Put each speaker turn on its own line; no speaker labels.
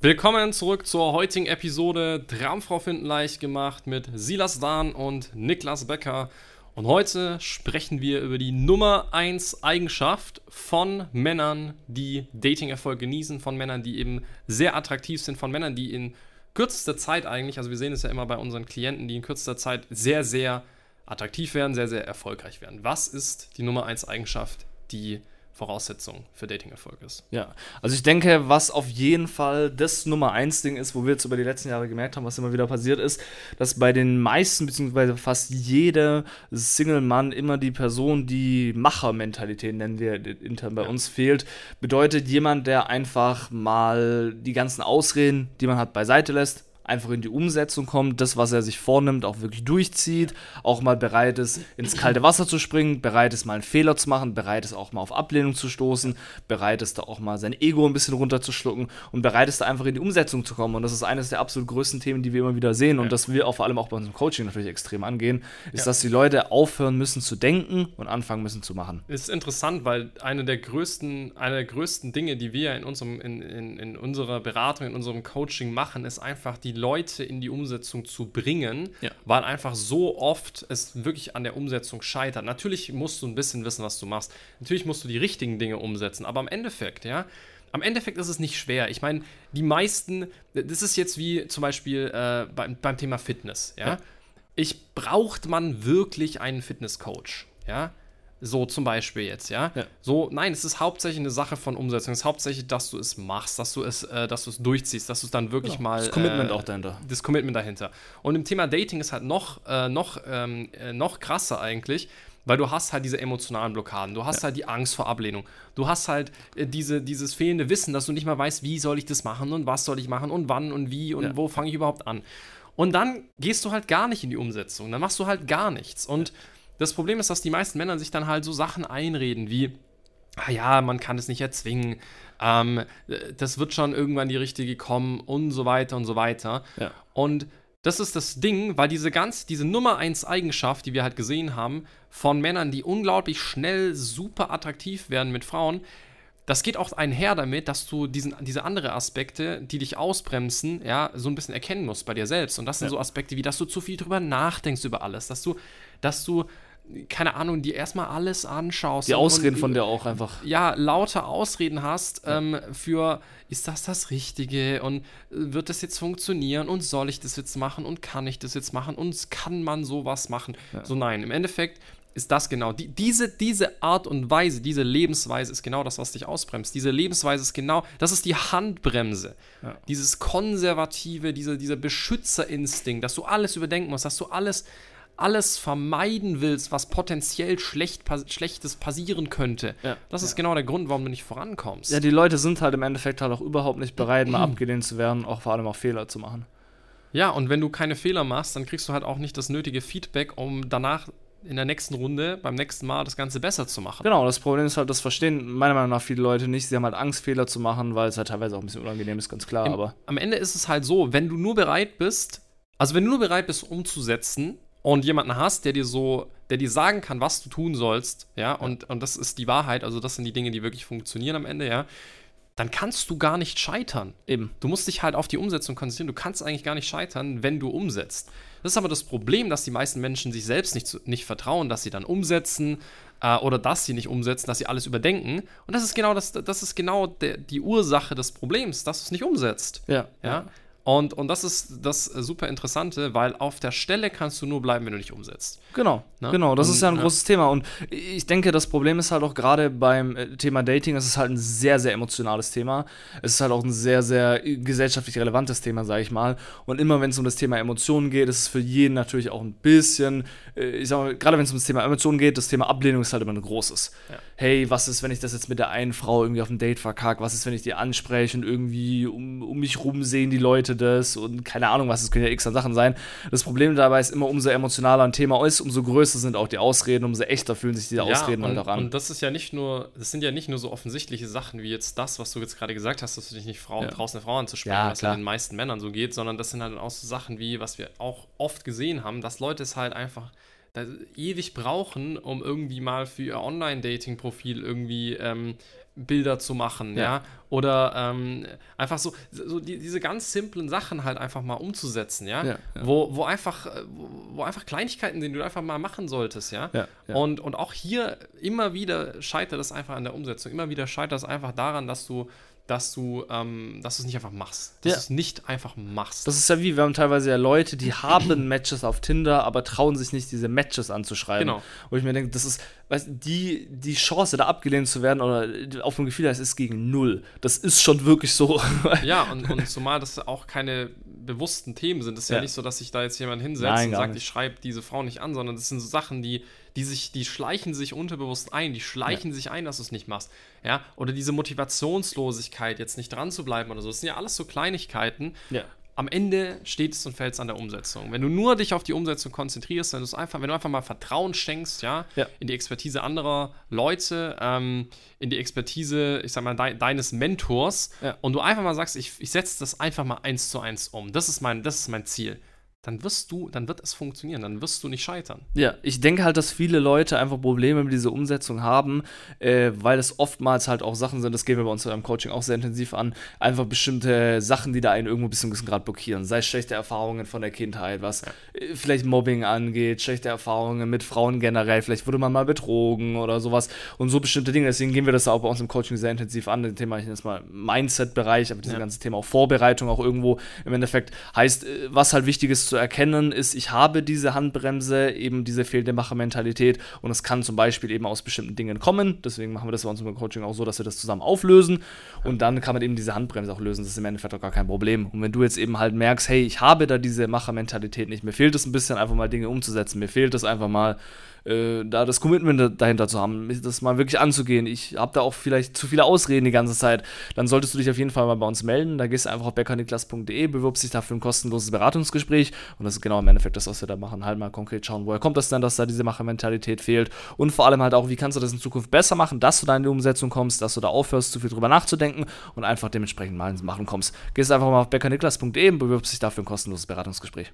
Willkommen zurück zur heutigen Episode Traumfrau finden leicht gemacht mit Silas Dahn und Niklas Becker. Und heute sprechen wir über die Nummer 1 Eigenschaft von Männern, die Dating-Erfolg genießen, von Männern, die eben sehr attraktiv sind, von Männern, die in kürzester Zeit eigentlich, also wir sehen es ja immer bei unseren Klienten, die in kürzester Zeit sehr, sehr attraktiv werden, sehr, sehr erfolgreich werden. Was ist die Nummer 1 Eigenschaft, die Voraussetzung für Dating-Erfolg ist.
Ja, also ich denke, was auf jeden Fall das Nummer eins Ding ist, wo wir jetzt über die letzten Jahre gemerkt haben, was immer wieder passiert ist, dass bei den meisten, beziehungsweise fast jeder Single-Mann immer die Person, die Macher-Mentalität, nennen wir intern bei ja. uns, fehlt. Bedeutet jemand, der einfach mal die ganzen Ausreden, die man hat, beiseite lässt, einfach in die Umsetzung kommt, das, was er sich vornimmt, auch wirklich durchzieht, auch mal bereit ist, ins kalte Wasser zu springen, bereit ist, mal einen Fehler zu machen, bereit ist, auch mal auf Ablehnung zu stoßen, bereit ist, da auch mal sein Ego ein bisschen runterzuschlucken und bereit ist, da einfach in die Umsetzung zu kommen. Und das ist eines der absolut größten Themen, die wir immer wieder sehen und ja. das wir auch vor allem auch bei unserem Coaching natürlich extrem angehen, ist, ja. dass die Leute aufhören müssen zu denken und anfangen müssen zu machen.
Ist interessant, weil eine der größten, eine der größten Dinge, die wir in unserem, in, in, in unserer Beratung, in unserem Coaching machen, ist einfach die Leute in die Umsetzung zu bringen, ja. weil einfach so oft es wirklich an der Umsetzung scheitert. Natürlich musst du ein bisschen wissen, was du machst. Natürlich musst du die richtigen Dinge umsetzen, aber im Endeffekt, ja, am Endeffekt ist es nicht schwer. Ich meine, die meisten, das ist jetzt wie zum Beispiel äh, beim, beim, Thema Fitness, ja. ja. Ich braucht man wirklich einen Fitnesscoach, ja. So zum Beispiel jetzt, ja? ja? So, nein, es ist hauptsächlich eine Sache von Umsetzung. Es ist hauptsächlich, dass du es machst, dass du es, äh, dass du es durchziehst, dass du es dann wirklich ja, mal.
Das Commitment äh, auch dahinter.
Das Commitment dahinter. Und im Thema Dating ist halt noch, äh, noch, ähm, äh, noch krasser eigentlich, weil du hast halt diese emotionalen Blockaden, du hast ja. halt die Angst vor Ablehnung, du hast halt äh, diese, dieses fehlende Wissen, dass du nicht mal weißt, wie soll ich das machen und was soll ich machen und wann und wie und wo fange ich überhaupt an. Und dann gehst du halt gar nicht in die Umsetzung, dann machst du halt gar nichts. Und das Problem ist, dass die meisten Männer sich dann halt so Sachen einreden wie, ah ja, man kann es nicht erzwingen, ähm, das wird schon irgendwann die richtige kommen und so weiter und so weiter. Ja. Und das ist das Ding, weil diese ganz, diese Nummer 1 Eigenschaft, die wir halt gesehen haben, von Männern, die unglaublich schnell super attraktiv werden mit Frauen, das geht auch einher damit, dass du diesen, diese andere Aspekte, die dich ausbremsen, ja, so ein bisschen erkennen musst bei dir selbst. Und das sind ja. so Aspekte wie, dass du zu viel drüber nachdenkst über alles, dass du, dass du keine Ahnung, die erstmal alles anschaust.
Die Ausreden und, von dir auch einfach.
Ja, lauter Ausreden hast ähm, für, ist das das Richtige und äh, wird das jetzt funktionieren und soll ich das jetzt machen und kann ich das jetzt machen und kann man sowas machen? Ja. So nein, im Endeffekt ist das genau, die, diese, diese Art und Weise, diese Lebensweise ist genau das, was dich ausbremst. Diese Lebensweise ist genau, das ist die Handbremse. Ja. Dieses konservative, diese, dieser Beschützerinstinkt, dass du alles überdenken musst, dass du alles alles vermeiden willst, was potenziell schlecht, Schlechtes passieren könnte. Ja, das ist ja. genau der Grund, warum du nicht vorankommst.
Ja, die Leute sind halt im Endeffekt halt auch überhaupt nicht bereit, mal abgelehnt zu werden, auch vor allem auch Fehler zu machen.
Ja, und wenn du keine Fehler machst, dann kriegst du halt auch nicht das nötige Feedback, um danach in der nächsten Runde, beim nächsten Mal das Ganze besser zu machen.
Genau, das Problem ist halt, das verstehen meiner Meinung nach viele Leute nicht. Sie haben halt Angst, Fehler zu machen, weil es halt teilweise auch ein bisschen unangenehm ist, ganz klar. Im, aber
am Ende ist es halt so, wenn du nur bereit bist, also wenn du nur bereit bist, umzusetzen, und jemanden hast, der dir so, der dir sagen kann, was du tun sollst, ja, und, und das ist die Wahrheit, also das sind die Dinge, die wirklich funktionieren am Ende, ja, dann kannst du gar nicht scheitern. Eben. Du musst dich halt auf die Umsetzung konzentrieren. Du kannst eigentlich gar nicht scheitern, wenn du umsetzt. Das ist aber das Problem, dass die meisten Menschen sich selbst nicht, nicht vertrauen, dass sie dann umsetzen äh, oder dass sie nicht umsetzen, dass sie alles überdenken. Und das ist genau, das, das ist genau der, die Ursache des Problems, dass du es nicht umsetzt.
Ja.
ja? Und, und das ist das super Interessante, weil auf der Stelle kannst du nur bleiben, wenn du nicht umsetzt.
Genau, Na? Ne? genau, das und, ist ja ein ja. großes Thema. Und ich denke, das Problem ist halt auch gerade beim äh, Thema Dating, es ist halt ein sehr, sehr emotionales Thema. Es ist halt auch ein sehr, sehr gesellschaftlich relevantes Thema, sage ich mal. Und immer wenn es um das Thema Emotionen geht, ist es für jeden natürlich auch ein bisschen, äh, ich sag mal, gerade wenn es um das Thema Emotionen geht, das Thema Ablehnung ist halt immer ein großes. Ja. Hey, was ist, wenn ich das jetzt mit der einen Frau irgendwie auf dem Date verkacke? Was ist, wenn ich die anspreche und irgendwie um, um mich rum sehen die Leute das und keine Ahnung was, es können ja x an Sachen sein. Das Problem dabei ist immer, umso emotionaler ein Thema ist, umso größer sind auch die Ausreden, umso echter fühlen sich diese ja, Ausreden
und,
halt auch an.
Und das ist ja nicht nur, das sind ja nicht nur so offensichtliche Sachen wie jetzt das, was du jetzt gerade gesagt hast, dass du dich nicht Frau, ja. traust, eine Frau anzusprechen, ja, was ja den meisten Männern so geht, sondern das sind halt auch so Sachen wie, was wir auch oft gesehen haben, dass Leute es halt einfach ewig brauchen, um irgendwie mal für ihr Online-Dating-Profil irgendwie ähm, Bilder zu machen, ja. ja? Oder ähm, einfach so, so die, diese ganz simplen Sachen halt einfach mal umzusetzen, ja. ja, ja. Wo, wo, einfach, wo, wo, einfach Kleinigkeiten sind, die du einfach mal machen solltest, ja. Und, und auch hier immer wieder scheitert es einfach an der Umsetzung. Immer wieder scheitert es einfach daran, dass du dass du, ähm, dass du es nicht einfach machst. Dass ja. du es nicht einfach machst.
Das ist ja wie, wir haben teilweise ja Leute, die haben Matches auf Tinder, aber trauen sich nicht, diese Matches anzuschreiben. Genau. Wo ich mir denke, das ist, weißt die, die Chance, da abgelehnt zu werden oder auf ein Gefühl, das ist gegen null. Das ist schon wirklich so.
ja, und, und zumal das auch keine bewussten Themen sind. Es ist ja. ja. nicht so, dass sich da jetzt jemand hinsetzt Nein, und sagt, nicht. ich schreibe diese Frau nicht an, sondern das sind so Sachen, die, die sich, die schleichen sich unterbewusst ein, die schleichen ja. sich ein, dass du es nicht machst. Ja, oder diese Motivationslosigkeit, jetzt nicht dran zu bleiben oder so. Das sind ja alles so Kleinigkeiten. Ja am Ende steht es und fällt es an der Umsetzung. Wenn du nur dich auf die Umsetzung konzentrierst, wenn du einfach, wenn du einfach mal Vertrauen schenkst, ja, ja. in die Expertise anderer Leute, ähm, in die Expertise, ich sag mal, de deines Mentors ja. und du einfach mal sagst, ich, ich setze das einfach mal eins zu eins um. Das ist mein, das ist mein Ziel dann wirst du, dann wird es funktionieren, dann wirst du nicht scheitern.
Ja, ich denke halt, dass viele Leute einfach Probleme mit dieser Umsetzung haben, äh, weil es oftmals halt auch Sachen sind, das gehen wir bei uns im Coaching auch sehr intensiv an, einfach bestimmte Sachen, die da einen irgendwo ein bisschen gerade blockieren. Sei es schlechte Erfahrungen von der Kindheit, was ja. äh, vielleicht Mobbing angeht, schlechte Erfahrungen mit Frauen generell, vielleicht wurde man mal betrogen oder sowas und so bestimmte Dinge. Deswegen gehen wir das auch bei uns im Coaching sehr intensiv an. Das Thema, ich nenne es mal Mindset-Bereich, aber dieses ja. ganze Thema auch Vorbereitung auch irgendwo im Endeffekt heißt, äh, was halt wichtig ist zu erkennen, ist, ich habe diese Handbremse, eben diese fehlende Machermentalität und es kann zum Beispiel eben aus bestimmten Dingen kommen. Deswegen machen wir das bei uns im Coaching auch so, dass wir das zusammen auflösen und dann kann man eben diese Handbremse auch lösen. Das ist im Endeffekt auch gar kein Problem. Und wenn du jetzt eben halt merkst, hey, ich habe da diese Machermentalität nicht, mir fehlt es ein bisschen einfach mal Dinge umzusetzen, mir fehlt es einfach mal äh, da das Commitment dahinter zu haben, das mal wirklich anzugehen. Ich habe da auch vielleicht zu viele Ausreden die ganze Zeit. Dann solltest du dich auf jeden Fall mal bei uns melden. Da gehst du einfach auf beckerniklas.de, bewirbst dich dafür ein kostenloses Beratungsgespräch und das ist genau im Endeffekt das, was wir da machen. Halt mal konkret schauen, woher kommt das denn, dass da diese Machermentalität fehlt und vor allem halt auch, wie kannst du das in Zukunft besser machen, dass du da in die Umsetzung kommst, dass du da aufhörst, zu viel drüber nachzudenken und einfach dementsprechend mal ins Machen kommst. Gehst einfach mal auf beckerniklas.de und bewirbst dich dafür ein kostenloses Beratungsgespräch.